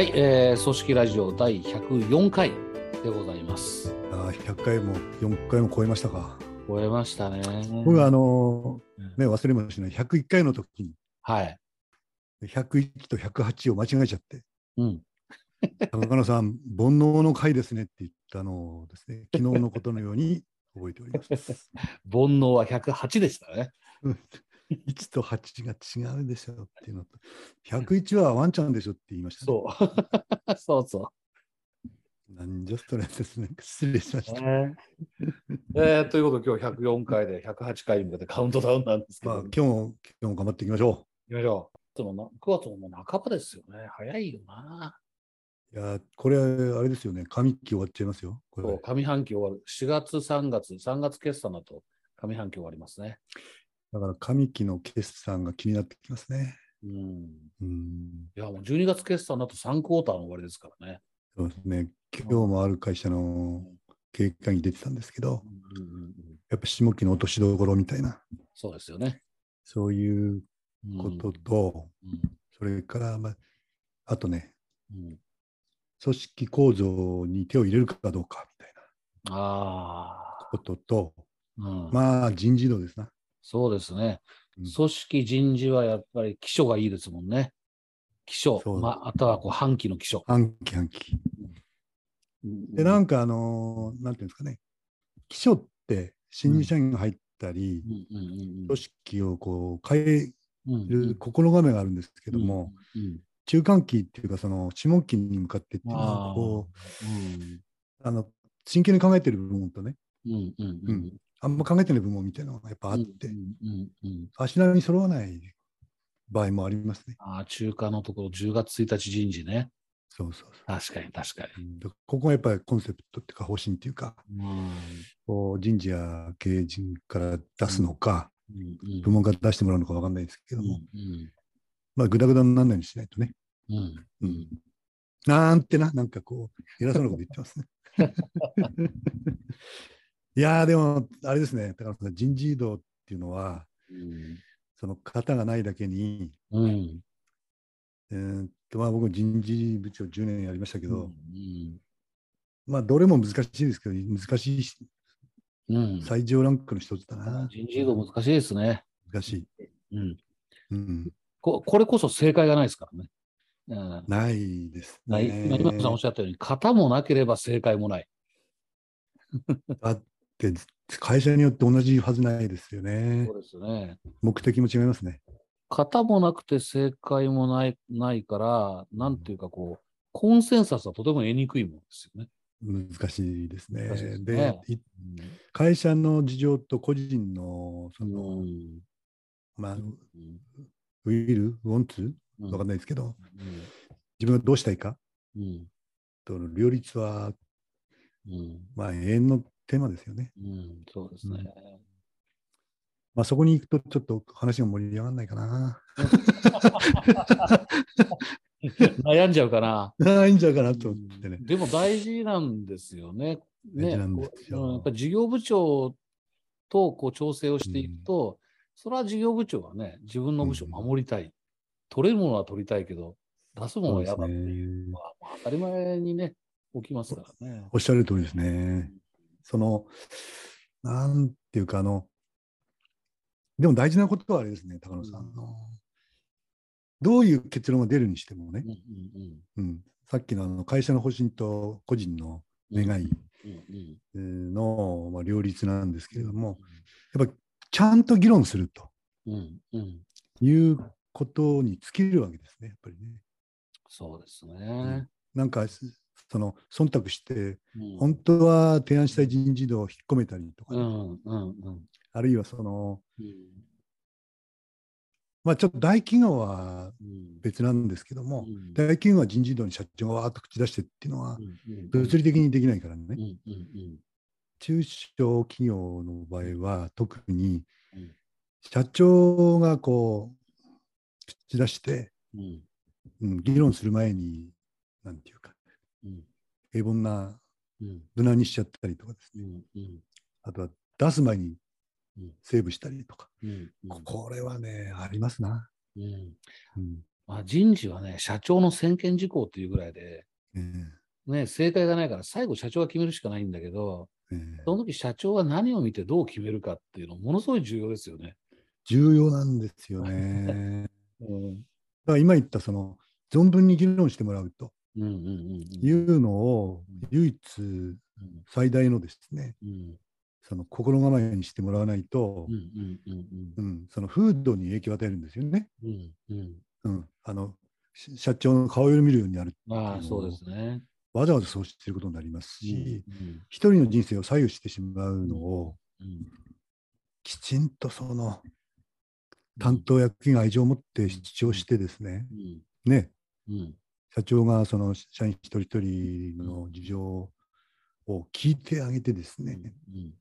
はい、えー、組織ラジオ第104回でございます。ああ、100回も4回も超えましたか。超えましたね。僕はあの、ね、忘れもしない、101回の時に、はい。101と108を間違えちゃって、うん。高野さん、煩悩の回ですねって言ったのをですね、昨日のことのように覚えております。煩悩は108でしたね。1と8が違うでしょっていうのと、101はワンちゃんでしょって言いました、ね。そう。そうそなんじゃそれですね。失礼しましう。た。ねえーということで今日104回で108回に向けてカウントダウンなんですけど、まあ、今日も、今日も頑張っていきましょ行きましょう。でもな9月ももう半ばですよね。早いよな。う。いや、これ、あれですよね。上期終わっちゃいますよ。これ上半期終わる。4月、3月、3月決算だと上半期終わりますね。だから上期の決算が気になってきますね。うん。うん。いや、もう12月決算だと3クォーターの終わりですからね。そうですね。今日もある会社の経営会議出てたんですけど、うんうんうんやっぱ下期の落としどころみたいな、そうですよね。そういううんことと、うんそれから、まあ、あとね、うん組織構造に手を入れるかどうかみたいなああ、ことと、うんまあ人事度ですな。そうですね。うん。組織人事はやっぱり基礎がいいですもんね。基礎まあ、あとはこう半期の基礎。半期半期。で、なんかあのーなんていうんですかね、基礎って新入社員が入ったり、組織をこう変えうんる心構えがあるんですけども、、中間期っていうか、その下期に向かってっていうのは、こうあの、真剣に考えてる部門とね、あんま考えてない部門みたいなのがやっぱあって、足並み揃わない場合もありますね。ああ中華のところ10月1日人事ね。そうそうそ確かに確かに。ここがやっぱりコンセプトっていうか方針っていうか、うん人事や経営陣から出すのか、うんうん部門から出してもらうのかわかんないですけども、うんまあ、ぐだぐだにならないようにしないとね。うんううんん。なんてな、なんかこう、偉そうなこと言ってますね。いやー、でも、あれですね、高野さん、人事異動っていうのは、うんその型がないだけに、うんえーっとまあ、僕、人事部長10年やりましたけど、うんまあ、どれも難しいですけど、難しいしうん最上ランクの一つだな。人事異動難しいですね。難しい。うんうん。ここれこそ正解がないですからね。うんないですなね。今今さんおっしゃったように、型もなければ正解もない。だって、会社によって同じはずないですよねそう。ですね。目的も違いますね。型もなくて正解もないないから、なんていうかこう、コンセンサスはとても得にくいものですよね。難しいですね。でねい会社の事情と個人のその、うんまあ、うんウィル、ウォンツうんわかんないですけど、自分がどうしたいかうんとの両立は、うんまあ、永遠のテーマですよね。うんそうですね。まあ、そこに行くとちょっと話が盛り上がらない かな。悩んじゃうかな。ああ、いいんじゃないかなと思ってね。でも大事なんですよね。ねなんですよやっぱり事業部長とこう調整をしていくと、それは事業部長はね、自分の部署を守りたい。取れるものは取りたいけど、出すものは嫌だっていうのは、まあ当たり前にね、起きますからね。おっしゃる通りですね。その、なんていうか、あの、でも大事なことはあれですね、高野さん。のどういう結論が出るにしてもね。うん、うんうん、さっきのあの会社の方針と個人の願いの、まあ、両立なんですけれども、やっぱりちゃんと議論すると。うんうん。いうことに尽きるわけですね、やっぱりね。そうですね。なんか、その忖度して、うん。本当は提案したい人事異動を引っ込めたりとかね、うんうんうん。あるいはその、うん。まあちょっと大企業はうん。別なんですけども、うん。大企業は人事異動に社長がわーっと口出してっていうのは物理的にできないからね、中小企業の場合は特にうん。社長がこう口出して、うん。うん、議論する前になんていうかうん平凡なうん。無難にしちゃったりとかですね。あとは出す前にうん。セーブしたりとか、うんここれはねありますな、まあ、人事はね、社長の専権事項っていうぐらいで、え。ね、正解がないから、最後社長が決めるしかないんだけど、ええ。その時社長は何を見てどう決めるかっていうのものすごい重要ですよね。重要なんですよね。うん。だから今言ったその存分に議論してもらうというのを唯一うん。最大のですね、うん。その心構えにしてもらわないとう、んうんうんうん、その風土に影響を与えるんですよね。うんうん。うん、あのし社長の顔色見るようになるうん。ああ、そうですね。わざわざそうしてることになりますうんし、うん。一人の人生を左右してしまうのをうんきちんとその担当役員が愛情を持って主張してですね、うん。ね、うん社長がその社員一人一人の事情を聞いてあげてですね、うん。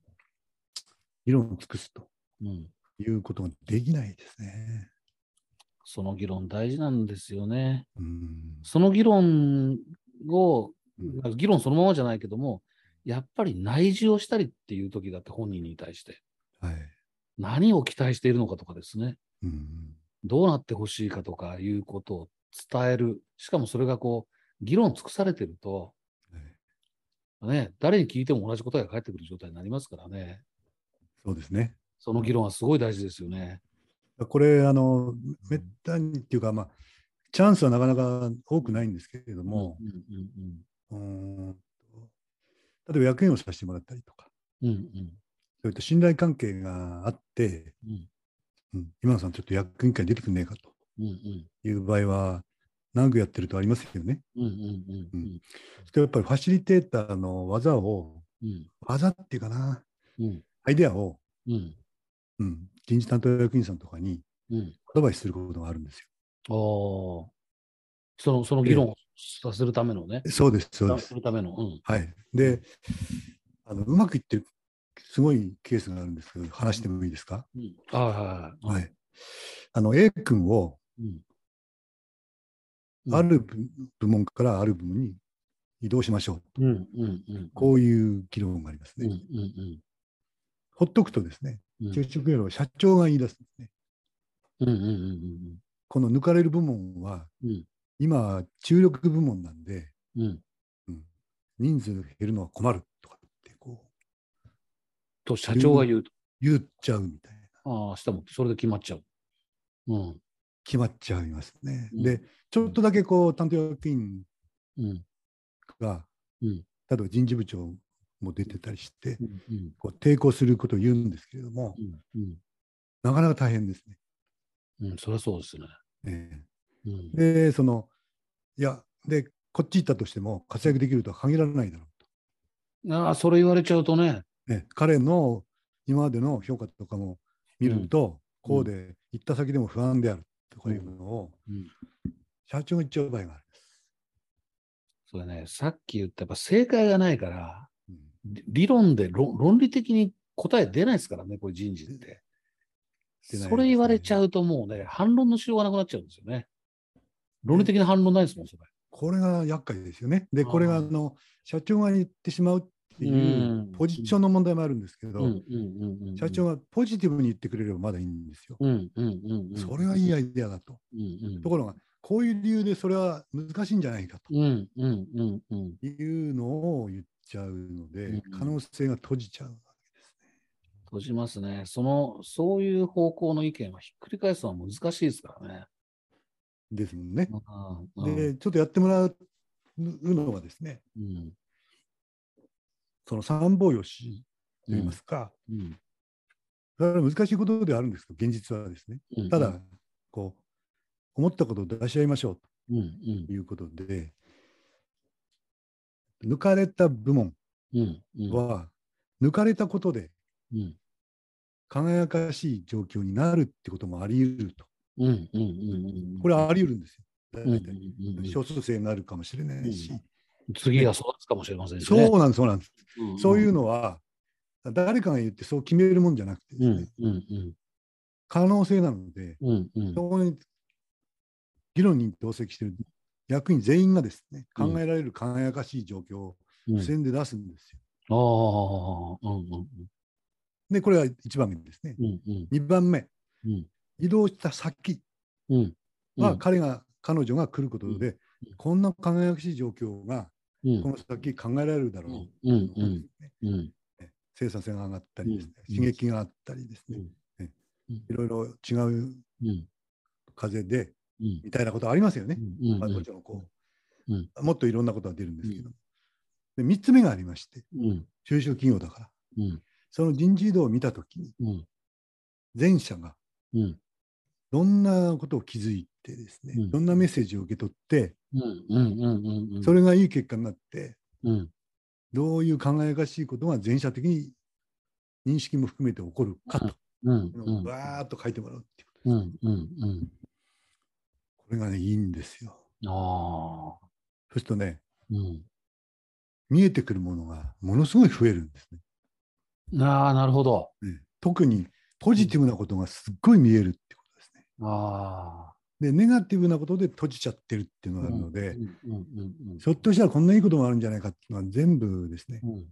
議論を尽くすとうん。いうことができないですね。その議論大事なんですよね。うん。その議論を、うん。議論そのままじゃないけども、やっぱり内示をしたりっていう時だって本人に対して、はい。何を期待しているのかとかですね、うん。どうなってほしいかとかいうことを伝える。しかもそれがこう、議論尽くされてると、はいね、誰に聞いても同じ答えが返ってくる状態になりますからね。そうですね。その議論はすごい大事ですよね。これ、あの、めったにっていうか、まあ、チャンスはなかなか多くないんですけれども、うんうんうーん例えば役員をさせてもらったりとか、うんうんそういった信頼関係があって、うんうん、今野さん、ちょっと役員会に出てくんねえかという場合は、長くやってるとありますよね。うんうんうんうんやっぱりファシリテーターの技を、うん技っていうかな、うんアイデアを、うんうん、人事担当役員さんとかにうんアドバイスすることがあるんですああ。その、その議論をさせるためのね。よ。そうです、そうですす。るための。うん。はい。で、あのうまくいってる、すごいケースがあるんですけど、話してもいいですか、うん、あはいはいはい。はい。あの、A 君を、うん。ある部部門からある部門に移動しましょう。うんうんうん。こういう議論がありますうんうね。んほっとくとですね、うん。中小企業の社長が言い出すんですね。うんうんうんこの抜かれる部門は、うん今、注力部門なんで、うん。うん。うん人数減るのは困るとかってこうと、社長が言うと。言っちゃうみたいな。ああ、したもんそれで決まっちゃう。うん。決まっちゃいますね。うんで、ちょっとだけこう担当役員うん。が、うん例えば人事部長も出てたりして、うんうんこう抵抗することを言うんですけれども、うんうん。なかなか大変ですね。うん、そりゃそうですね。えうんえで、その、いや、で、こっち行ったとしても活躍できるとは限らないだろうああ、それ言われちゃうとね。と。ね、彼の今までの評価とかも見ると、こうで行った先でも不安であるとかいうのを、うん。社長が言っちゃう場合があるんです。それね、さっき言ったやっぱ正解がないから、うん理理論で論論理的に答え出ないですからね、これ人事って。ねそれ言われちゃうともうね、反論のしようがなくなっちゃうんですよね。論理的な反論ないですもん、それ。これが厄介ですよね。で、これがあの社長が言ってしまうっていううんポジションの問題もあるんですけど。社長がポジティブに言ってくれればまだいいんですよ。うんうんうんうん。それはいいアイデアだと。ところが、こういう理由でそれは難しいんじゃないかとうんうんうんうん。いうのを言っちゃうので、うん可能性が閉じちゃうわけですね。閉じますね。その、そういう方向の意見はひっくり返すのは難しいですからね。ですもんね。で、ちょっとやってもらうのはですね、うんその三方よしといいますか、うんそれは難しいことではあるんですけど、現実はですね。うんただ、こう、思ったことを出し合いましょうということで、抜かれた部門は、抜かれたことでうん。輝かしい状況になるってこともあり得ると。これはあり得るんですよ。大体。少数生になるかもしれないし。次が育つかもしれませんしね。そうなんです、そうなんです。うんうん。そういうのは、誰かが言ってそう決めるもんじゃなくてですね、うんうんうん。可能性なので、うんうん。そこに議論に同席している役員全員がですね、うん。考えられる輝かしい状況をうん。付箋で出すんですよ。うんうんで、これが1番目ですね。うんうん。2番目、うん。移動した先うん。は彼が彼女が来ることで、うん。こんな輝かしい状況がうんこの先考えられるだろう、うん。うん。うん。生産性が上がったりですね、うん。刺激があったりですね、いろいろ違ううん風でうん。みたいなことありますよね。あ、もちろんこう、うん。もっといろんなことが出るんですけど、で3つ目がありましてうん。中小企業だから。うん。その人事異動を見たときにうん。前者がうん。どんなことを気づいてですね、うん。どんなメッセージを受け取って、それがいい結果になってうん。どういう輝かしいことが前者的に認識も含めて起こるかと、うんうんわーっと書いてもらうっていうこと。うんうんうん。これがねいいんですよ。ああそうするとねうん。見えてくるものがものすごい増えるんですね。ああなるほど。ね特にポジティブなことがすっごい見えるってことですね。ああでネガティブなことで閉じちゃってるっていうのがあるので、うんうんうんひょっとしたらこんないいこともあるんじゃないかっていうのは全部ですね。う、んうん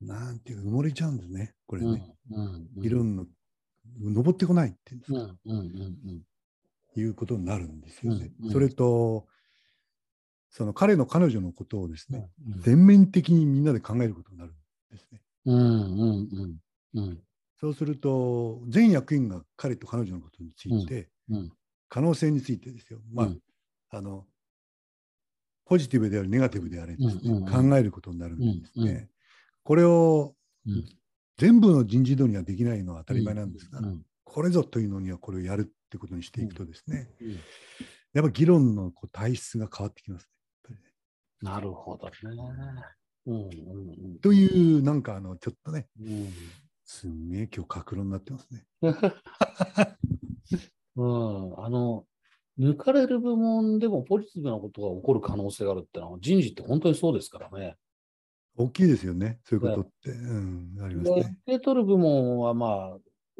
うん。なんていうか埋もれちゃうんですね、これうんね。うんうん。議論の登ってこないっていうんですか、うんうんうんいうことになるんですよね。うんうん。それと、その彼の彼女のことをですね、うん。全面的にみんなで考えることになるんですね。うんうんうんうんそうすると、全役員が彼と彼女のことについて、うん。可能性についてですよ、まあ、うん。あの、ポジティブであり、ネガティブであれですね、うんうんうん。考えることになるんですね。うんうん。これをうん。全部の人事異動にはできないのは当たり前なんですが、うんこれぞというのにはこれをやるってことにしていくとですね、うん。やっぱ議論のこう体質が変わってきますね。なるほどね。うんうんうん。という、なんかあの、ちょっとね、うんすんげえ今日、格論になってますね。うん、あの、抜かれる部門でもポジティブなことが起こる可能性があるってのは、人事って本当にそうですからね。大きいですよね、そういうことって。うん、ありますで、ね。受け取る部門はまあ、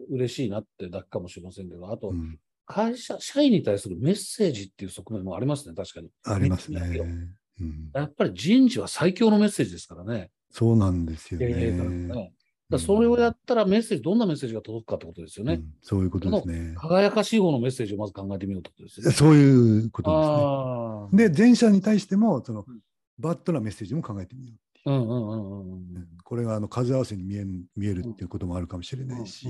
嬉しいなってだけかもしれませんけど、あとう、ん、会社、社員に対するメッセージっていう側面もありますね、確かに。ありますね。うん、やっぱり人事は最強のメッセージですからね。そうなんですよね。ね。だそれをやったらメッセージ、どんなメッセージが届くかってことですよね。うんそういうことですね。輝かしい方のメッセージをまず考えてみようってことですよね。そういうこと。ですね。で、前者に対しても、そのうんバッドなメッセージも考えてみよう。これがあの数合わせに見えん見えるっていうこともあるかもしれないし、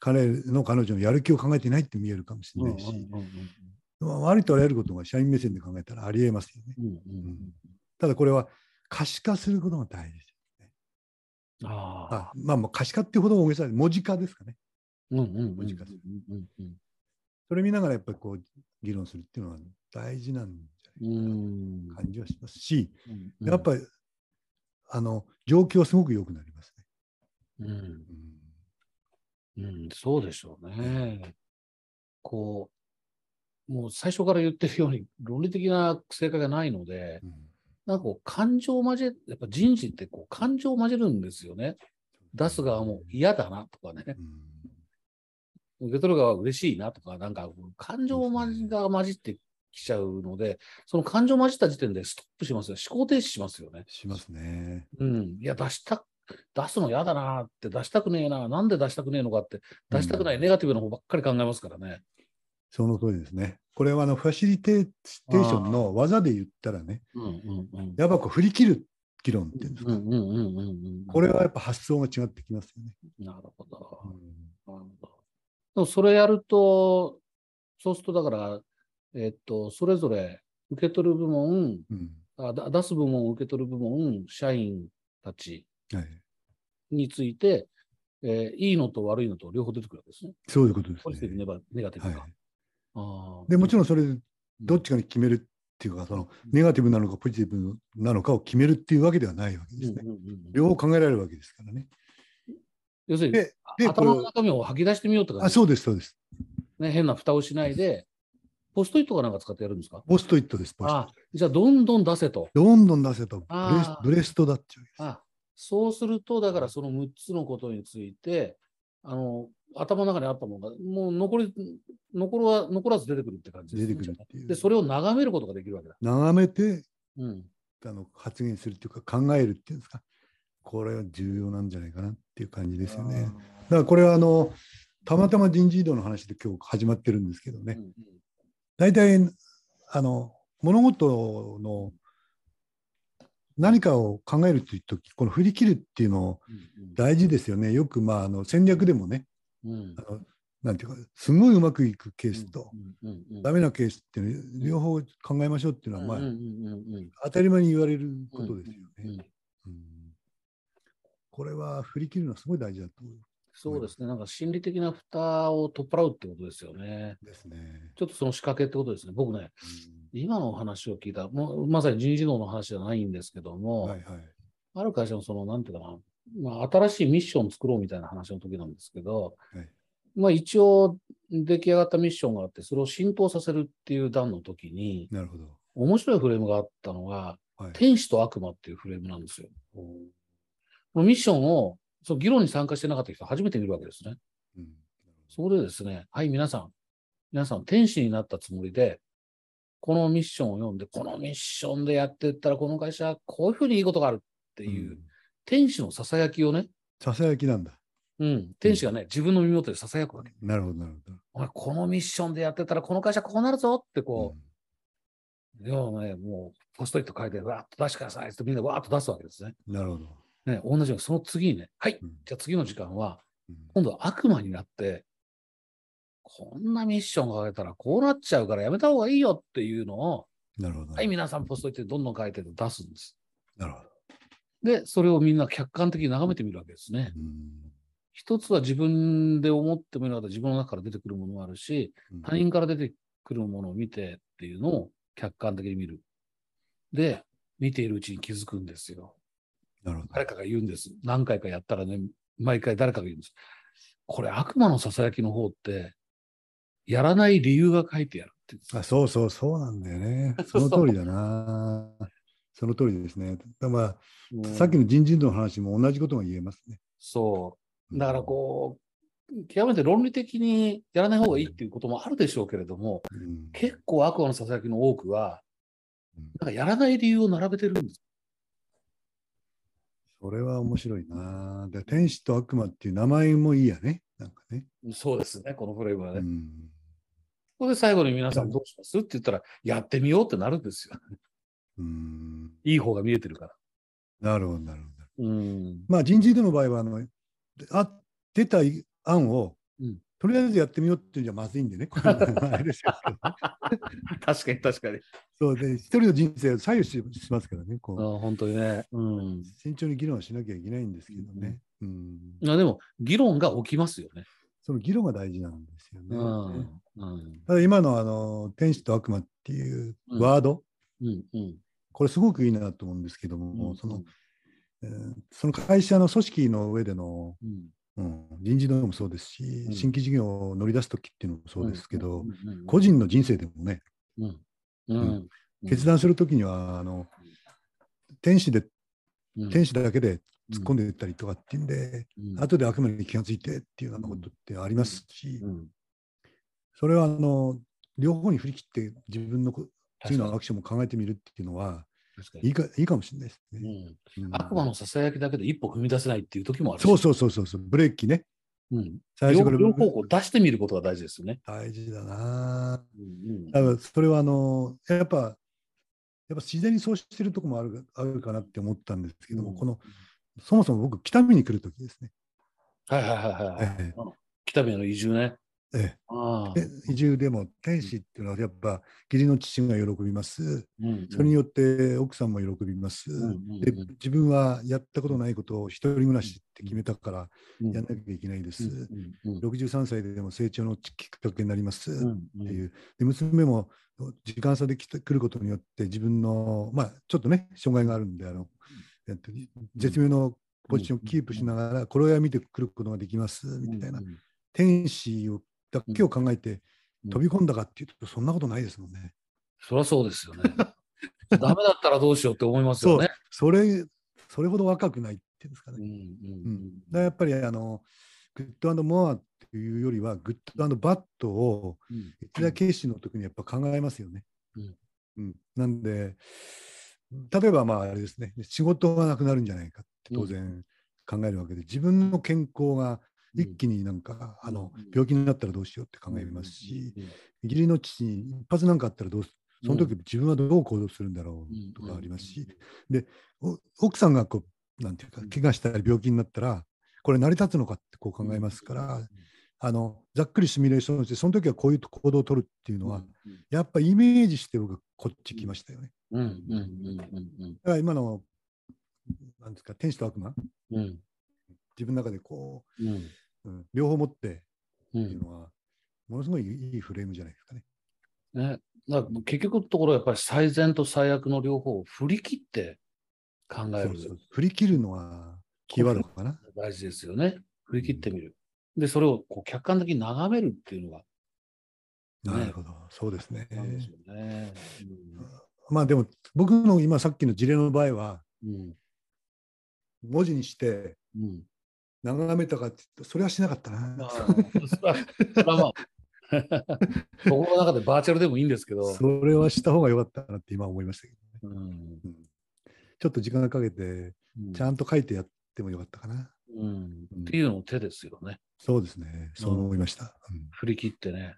彼の彼女のやる気を考えていないって見えるかもしれうんないし、割とあらゆることが社員目線で考えたらありえますよね。ただこれは可視化することが大事です。あまあ、まあ可視化っていうほど大げさで文字化ですかね。うんうんうん文字化するうん。うんうんそれ見ながらやっぱりこう議論するっていうのは大事なんじゃうないんかな。感じはしますし、うんやっぱりあの状況はすごく良くなりますね。うん。うん。うん、そうでしょうね。こう、もう最初から言ってるように論理的な正解がないので、うんなんかこう感情を交え、やっぱ人事ってこう感情を交えるんですよね。出す側も嫌だなとかね、受け取る側は嬉しいなとか、なんか感情が混じってきちゃうので、その感情混じった時点でストップしますよ。思考停止しますよね。しますね。うん。いや、出した、出すの嫌だなって、出したくねえな、なんで出したくねえのかって、出したくない、うんネガティブな方ばっかり考えますからね。その通りですね。これはあのファシリテーションの技で言ったらね。やっぱこう振り切る議論っていうんですか。これはやっぱ発想が違ってきますよね。なるほど。うんなるほど。でもそれやると、そうするとだから、えっと、それぞれ受け取る部門、うんあだ出す部門、受け取る部門、社員たちはい、について、えーいいのと悪いのと両方出てくるわけですね。そういうことですポジティブ、ネガティブはいか。、あーでもちろんそれでどっちかに決めるっていうか、そのネガティブなのかポジティブなのかを決めるっていうわけではないわけですね。両方考えられるわけですからね。要するに、頭の中身を吐き出してみようって感じ。あそうです、そうです。ね、変な蓋をしないで、ポストイットかなんか使ってやるんですか？ポストイットです、ポストイッあじゃあ、どんどん出せと。ト。どんどん出せとブレスあーブレストだっちゃう。あそうすると、だからその6つのことについて、あの、頭の中にあったものが、もう残り、残るは、残らず出てくるって感じですね。出てくるっていう。で、それを眺めることができるわけだ。眺めてうん。あの発言するっていうか考えるっていうんですか。これは重要なんじゃないかなっていう感じですよね。だからこれはあのたまたま人事異動の話で今日始まってるんですけどね、うんうん大体あの物事の何かを考えるという時この振り切るっていうの大事ですよねよくまああの戦略でもねうんうんあのなんていうかすごいうまくいくケースと、うんうんうんダメなケースっていうの両方考えましょうっていうのは、まあうんうんうんうん当たり前に言われることですようんうんね。うんこれは振り切るのはすごい大事だと思そうですね。なんか心理的な蓋を取っ払うってことですよね。うんですね。ちょっとその仕掛けってことですね。僕ね、今のお話を聞いた、もうまさに人事の話じゃないんですけどうんも、はいはい。ある会社のその、なんていうかな、まあ、新しいミッションを作ろうみたいな話の時なんですけど、はいまあ一応出来上がったミッションがあって、それを浸透させるっていう段の時に、なるほど。面白いフレームがあったのが、はい。天使と悪魔っていうフレームなんですよ。このミッションを、その議論に参加してなかった人初めて見るわけですね。うんそこでですね、はい、皆さん、皆さん、天使になったつもりで、このミッションを読んで、このミッションでやっていったら、この会社、こういうふうにいいことがあるっていう、ん天使のささやきをね、ささやきなんだ。うん、天使がね、自分の耳元でささやくわけ。なるほど、なるほど。お前、このミッションでやってたら、この会社こうなるぞってこうう、いやね、もう、ポストイット書いて、わーっと出してくださいってみんなわーっと出すわけですね。んなるほど。ね、同じように、その次にね、はい、うんじゃあ次の時間は、うん今度は悪魔になって、こんなミッションが書けたらこうなっちゃうからやめた方がいいよっていうのを、なるほど。はい、皆さんポストイットでどんどん書いて出すんです。なるほど。で、それをみんな客観的に眺めてみるわけですね。うん一つは自分で思ってみるのは自分の中から出てくるものもあるし、うん他人から出てくるものを見てっていうのを客観的に見る。で、見ているうちに気づくんですよ。なるほど。誰かが言うんです。何回かやったらね、毎回誰かが言うんです。これ悪魔のささやきの方って、やらない理由が書いてあるってあそうそう、そうなんだよね。その通りだな。そ の通りですね。だまうんあ、さっきの人事の話も同じことが言えますね。そう。だからこう、極めて論理的にやらない方がいいっていうこともあるでしょうけれども、うん結構悪魔のささやきの多くは、うんなんかやらない理由を並べてるんです。それは面白いな。で天使と悪魔っていう名前もいいやね。なんかね。そうですね、このフレームはね。こうんこで最後に皆さんどうしますって言ったら、やってみようってなるんですよ。うんいい方が見えてるから。なるほど、なるほど。うん。まあ人事異動の場合はあのあ出た案を、うんとりあえずやってみようっていうんじゃまずいんでね。これはあれですよ確かに確かに。そうで一人の人生を左右ししますからねこうあ本当にね。うん。慎重に議論しなきゃいけないんですけどね。うんあでも、議論が起きますよね。その議論が大事なんですよね。うん。うん。ただ今のあの天使と悪魔っていうワード、うん。うん。これすごくいいなと思うんですけども、うん。そのえーその会社の組織の上での、うん。うん、人事異動もそうですし、うん。新規事業を乗り出す時っていうのもそうですけど、個人の人生でもね、うん。うん。決断する時にはあの天使でうん。天使だけで突っ込んでいったりとかっていうんで、うん。後で悪魔に気がついてっていうようなことってありますし、うん。それはあの両方に振り切って自分のこ次のアクションも考えてみるっていうのはいいかいいかもしれないですね。うんうん悪魔のささやきだけで一歩踏み出せないっていう時もあるしそうそうそうそうそう、ブレーキね。うん最初から両両方向出してみることが大事ですよね。大事だな。うんだからそれはあのやっぱやっぱ自然にそうしてるとこもあるあるかなって思ったんですけども、うんこのそもそも僕北見に来るときですね。はいはいはいはい。北見への移住ね。移住でも天使っていうのはやっぱ義理の父が喜びます。うんそれによって奥さんも喜びます。うんうんで自分はやったことないことを一人暮らしって決めたからうん。やんなきゃいけないです。うんうん63歳でも成長のきっかけになります。うんっていう、で娘も時間差で来てくることによって自分の、まあ、ちょっとね障害があるんであの、えっと、絶妙のポジションをキープしながらこれを見てくることができますみたいな、うんうん。天使をだけを考えてうん飛び込んだかっていうとそんなことないですもんね。そりゃそうですよね。ダメだったらどうしようって思いますよね。それそれほど若くないっていうんですかね。うんうんうん、だからやっぱりあのグッドモアっていうよりはグッドバッドをうん一大決心の時にやっぱ考えますよね。うんうんなんで、例えばまああれですね、仕事がなくなるんじゃないかって当然考えるわけで、自分の健康が一気になんか、あのうん病気になったらどうしようって考えますし、義理の父に一発なんかあったらどうすその時自分はどう行動するんだろうとかありますし、でお奥さんがこうなんていうかうん。怪我したり病気になったらこれ成り立つのかってこう考えますから、あのざっくりシミュレーションしてその時はこういう行動を取るっていうのは、やっぱイメージして僕はこっち来ましたよね。うんうんうんうんだから今のなんですか天使と悪魔うんうん自分の中でこうんう、うん両方持ってうっていうんのは、ものすごいいいフレームじゃないですかね。ね、だから結局のところやっぱり最善と最悪の両方を振り切って考えるそうそう振り切るのはキーワードかな。大事ですよね。振り切ってみる。で、それをこう客観的に眺めるっていうのが、なるほど、そうですね。なんですよね。まあでも僕の今さっきの事例の場合はうん。文字にしてうん。うん。眺めたかって言ったらそれはしなかったな。まあ、それは、それはまあ、心の中でバーチャルでもいいんですけど、それはした方が良かったなって今思いましたけどね。うん。うんちょっと時間かけてうんちゃんと書いてやってもよかったかな。うん。っていうの手ですよね。そうですね。そう思いました。振り切ってね。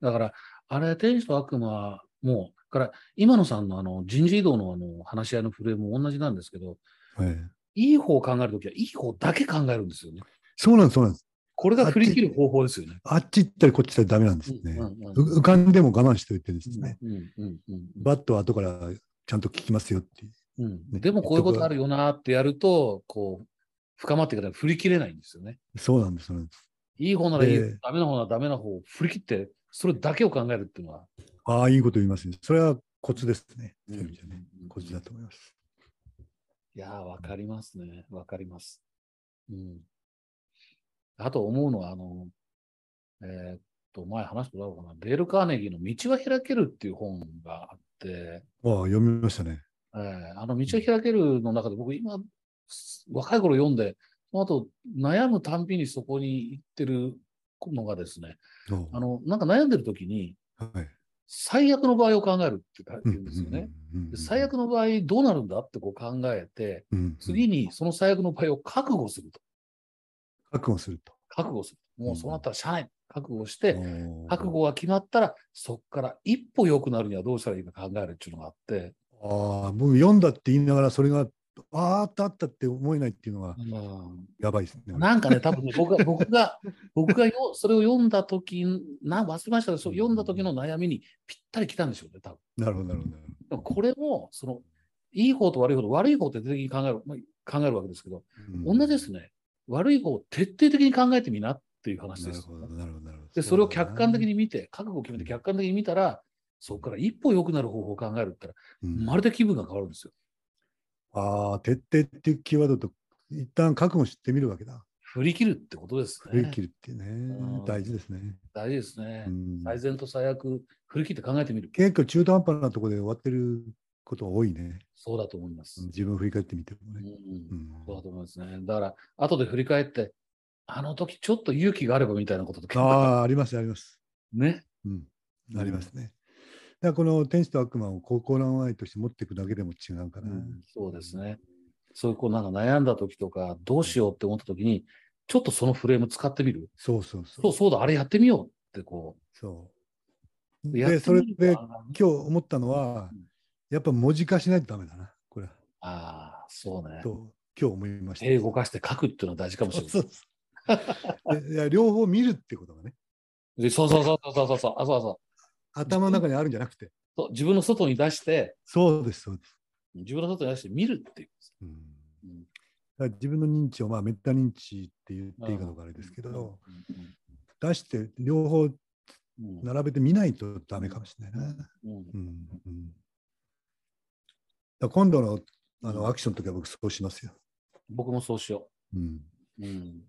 だから、あれ、天使と悪魔も、から、今野さんのあの人事異動のあの話し合いのフレームも同じなんですけど、うんはい、いい方を考えるときは、いい方だけ考えるんですよね。そうなんです、そうなんです。これが振り切る方法ですよね。あっち行ったりこっち行ったりダメなんですね。うんうんう浮かんでも我慢しておいてですね。うんうんうんバットは後からちゃんと聞きますよっていう。うんねでもこういうことあるよなってやると、こう、深まってから振り切れないんですよね。そうなんです、そうなんです。いい方ならいい、でダメな方ならダメな方を振り切って、それだけを考えるっていうのは。ああ、いいこと言いますね。それはコツですね。うんそういう意味じゃね。コツだと思います。いやー、わかりますね。わかります。うん。あと思うのは、あの、えーっと、前話したことあるかな。デール・カーネギーの道は開けるっていう本があって、ああ、読みましたね。えーあの、道は開けるの中で僕今、若い頃読んで、その後悩むたんびにそこに行ってるのがですね、あの、なんか悩んでる時に、はい。最悪の場合を考えるって言うんですよね。最悪の場合どうなるんだってこう考えて、次にその最悪の場合を覚悟すると。覚悟すると。覚悟する。もうそうなったらしゃあない。覚悟しおて、ー覚悟が決まったら、そこから一歩良くなるにはどうしたらいいか考えるっていうのがあって、ああ、僕読んだって言いながら、それが、あったあったって思えないっていうのは、うんやばいですね。なんかね、多分ね、僕が、僕が、僕がよそれを読んだ時な、忘れましたけど、読んだ時の悩みにぴったり来たんでしょうね、多分。なるほど、なるほど。これも、その、いい方と悪い方と、悪い方って徹底的に考える、まあ、考えるわけですけど、うん同じですね。悪い方を徹底的に考えてみなっていう話です。なるほど、なるほど、なるほど。で、それを客観的に、に見て、覚悟を決めて客観的に見たら、そこから一歩良くなる方法を考えるって言ったうんら、まるで気分が変わるんですよ。ああ、徹底っていうキーワードと、一旦覚悟してみるわけだ。振り切るってことです振りね。切るってねうん、大事ですね。大事ですねう。ん最善と最悪、振り切って考えてみる。結構中途半端なところで終わってることが多いね。そうだと思います。自分を振り返ってみてもうんね。うんそうだと思いますね。だから、後で振り返って、あの時ちょっと勇気があればみたいなこととああ、あります、あります。ね。うん、ありますね。らこの天使と悪魔を高校の愛として持っていくだけでも違うかな。うんそうですね。そういうこうなんか悩んだ時とか、どうしようって思った時に、ちょっとそのフレーム使ってみる？そうそうそう。そうそうだ、あれやってみようってこそうう。で、それであ今日思ったのはうん、やっぱ文字化しないとダメだな、これは。あー、そうね。と今日思いました。英語化して書くっていうのは大事かもしれない。そうそうでいや両方見るってことがね、でそうそうそうそうそうそう。あ、そうそう頭の中にあるんじゃなくて、そう。自分の外に出して、そうです、そうです。自分の外に出して見るっていう。うん自分の認知を、まあ、メタ認知って言っていいかどうかあれですけど、出して両方並べてみないとダメかもしれないな。今度のあのアクションの時は僕そうしますよ。僕もそうしようんう。うん。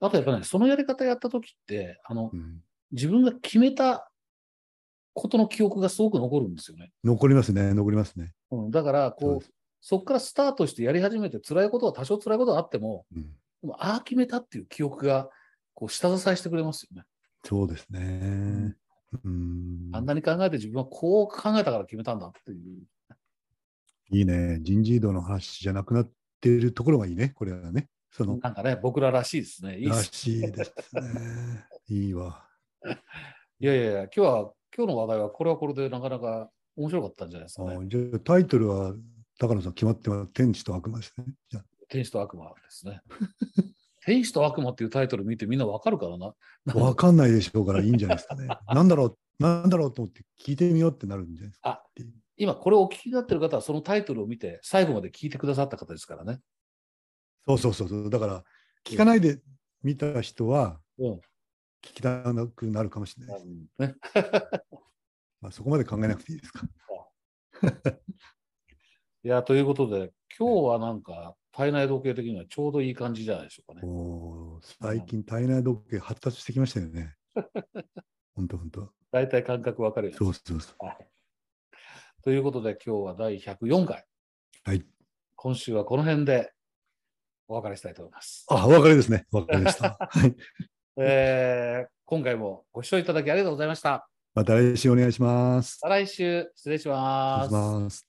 あとやっぱね、そのやり方やった時って、あの、うん、自分が決めたことの記憶がすごく残るんですよね。残りますね、残りますね。うん、だから、こう、そこからスタートしてやり始めて、辛いことは多少辛いことがあっても、うん、でもああ決めたっていう記憶が、こう、下支えしてくれますよね。そうですね。うん、あんなに考えて自分はこう考えたから決めたんだっていう。いいね。人事異動の話じゃなくなっているところがいいね、これはね。その、なんかね、僕ららしいですね。いいっらすしいですね。いいわ。いやいやいや、今日は、今日の話題はこれはこれでなかなか面白かったんじゃないですかね。あじゃあタイトルは高野さん決まっては天使と悪魔ですね。天使と悪魔ですね。天使と悪魔っていうタイトル見てみんなわかるからな。わかんないでしょうからいいんじゃないですかね。なんだろう、なんだろうと思って聞いてみようってなるんじゃないですか。あ今これをお聞きになってる方はそのタイトルを見て最後まで聞いてくださった方ですからね。そうそうそうそう。だから、聞かないで見た人はうん。聞きたくなるかもしれないです。ね、まあ、そこまで考えなくていいですか。いや、ということで、今日はなんか体内時計的にはちょうどいい感じじゃないでしょうかね。最近体内時計発達してきましたよね。本当本当。大体感覚わかるよねそうそうそう。はい。ということで、今日は第104回。はい。今週はこの辺でお別れしたいと思います。あ、お別れですね。お別れでした。はい。えー今回もご視聴いただきありがとうございました。また来週お願いします。また来週、失礼し。ます。